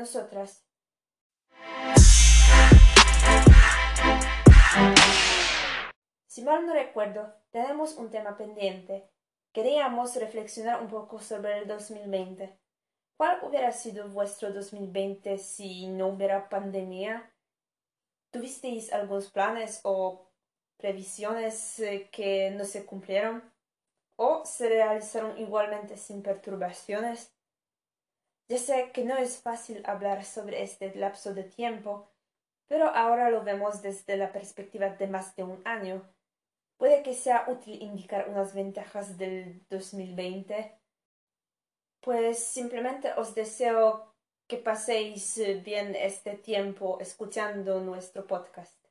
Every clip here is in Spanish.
nosotras. Si mal no recuerdo, tenemos un tema pendiente. Queríamos reflexionar un poco sobre el 2020. ¿Cuál hubiera sido vuestro 2020 si no hubiera pandemia? ¿Tuvisteis algunos planes o previsiones eh, que no se cumplieron? ¿O se realizaron igualmente sin perturbaciones? Ya sé que no es fácil hablar sobre este lapso de tiempo, pero ahora lo vemos desde la perspectiva de más de un año Puede que sea útil indicar unas ventajas del 2020. Pues simplemente os deseo que paséis bien este tiempo escuchando nuestro podcast.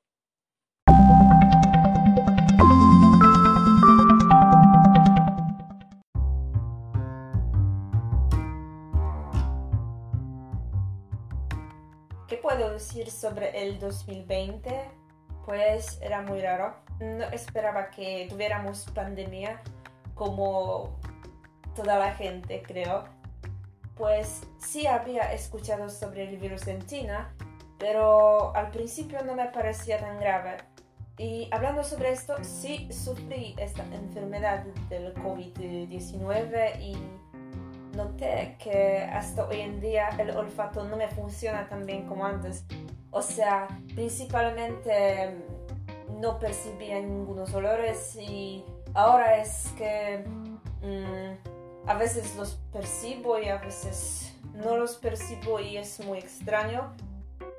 ¿Qué puedo decir sobre el 2020? Pues era muy raro no esperaba que tuviéramos pandemia como toda la gente, creo. Pues sí había escuchado sobre el virus en China, pero al principio no me parecía tan grave. Y hablando sobre esto, sí sufrí esta enfermedad del COVID-19 y noté que hasta hoy en día el olfato no me funciona tan bien como antes. O sea, principalmente no percibía ningunos olores y ahora es que mm, a veces los percibo y a veces no los percibo y es muy extraño,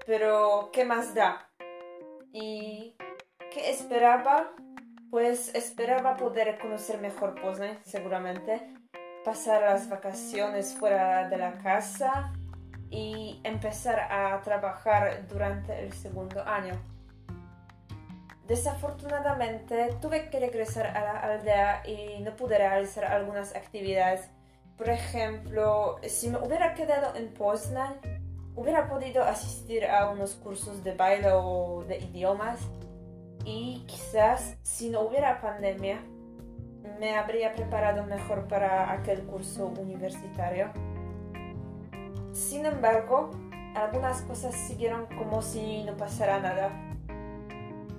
pero ¿qué más da? ¿Y qué esperaba? Pues esperaba poder conocer mejor Poznan, seguramente, pasar las vacaciones fuera de la casa y empezar a trabajar durante el segundo año. Desafortunadamente tuve que regresar a la aldea y no pude realizar algunas actividades. Por ejemplo, si me hubiera quedado en Poznan, hubiera podido asistir a unos cursos de baile o de idiomas y quizás si no hubiera pandemia me habría preparado mejor para aquel curso universitario. Sin embargo, algunas cosas siguieron como si no pasara nada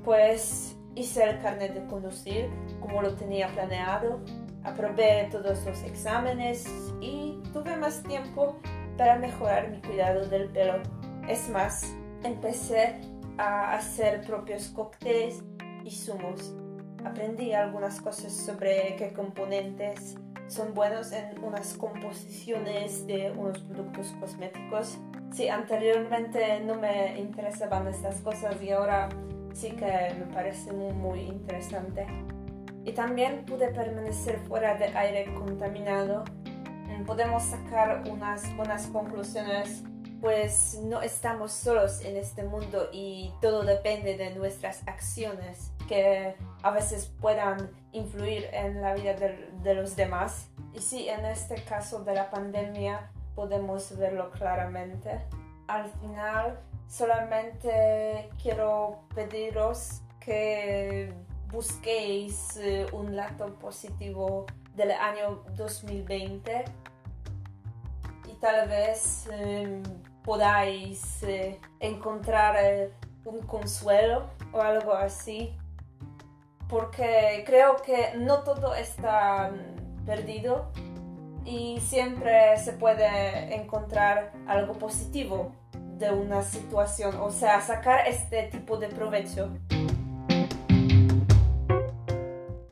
pues hice el carnet de conducir como lo tenía planeado, aprobé todos los exámenes y tuve más tiempo para mejorar mi cuidado del pelo. Es más, empecé a hacer propios cócteles y zumos. Aprendí algunas cosas sobre qué componentes son buenos en unas composiciones de unos productos cosméticos. Si anteriormente no me interesaban estas cosas y ahora sí que me parece muy, muy interesante. Y también pude permanecer fuera de aire contaminado. Podemos sacar unas buenas conclusiones, pues no estamos solos en este mundo y todo depende de nuestras acciones que a veces puedan influir en la vida de, los demás. Y sí, en este caso de la pandemia podemos verlo claramente. Al final, Solamente quiero pediros que busquéis eh, un lado positivo del año 2020 y tal vez em, podáis eh, encontrar eh, un consuelo o algo así porque creo que no todo está mm, perdido y siempre se puede encontrar algo positivo de una situación, o sea, sacar este tipo de provecho.